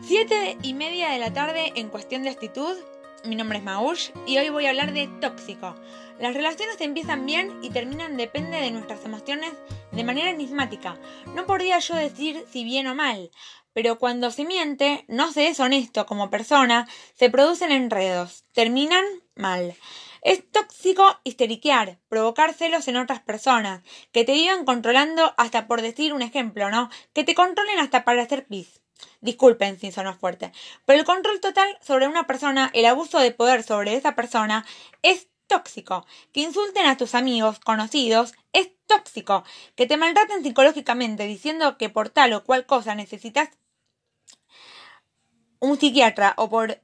Siete y media de la tarde en cuestión de actitud. Mi nombre es Maush y hoy voy a hablar de tóxico. Las relaciones empiezan bien y terminan depende de nuestras emociones de manera enigmática. No podría yo decir si bien o mal, pero cuando se miente, no se es honesto como persona, se producen enredos, terminan mal. Es tóxico histeriquear, provocar celos en otras personas, que te vivan controlando hasta por decir un ejemplo, ¿no? Que te controlen hasta para hacer pis. Disculpen si sonó fuerte. Pero el control total sobre una persona, el abuso de poder sobre esa persona, es tóxico. Que insulten a tus amigos, conocidos, es tóxico. Que te maltraten psicológicamente diciendo que por tal o cual cosa necesitas un psiquiatra o por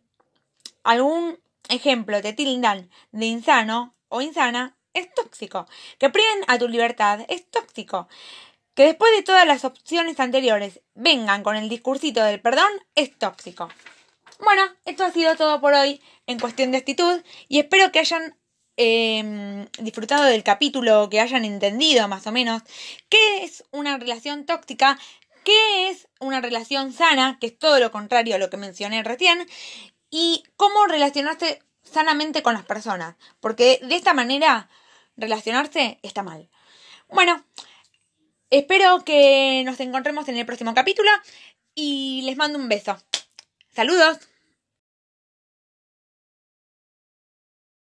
algún ejemplo te tildan de insano o insana, es tóxico. Que priven a tu libertad, es tóxico. Que después de todas las opciones anteriores vengan con el discursito del perdón, es tóxico. Bueno, esto ha sido todo por hoy en cuestión de actitud y espero que hayan em, disfrutado del capítulo, que hayan entendido más o menos qué es una relación tóxica, qué es una relación sana, que es todo lo contrario a lo que mencioné recién, y cómo relacionarse sanamente con las personas, porque de esta manera relacionarse está mal. Bueno, espero que nos encontremos en el próximo capítulo y les mando un beso. Saludos.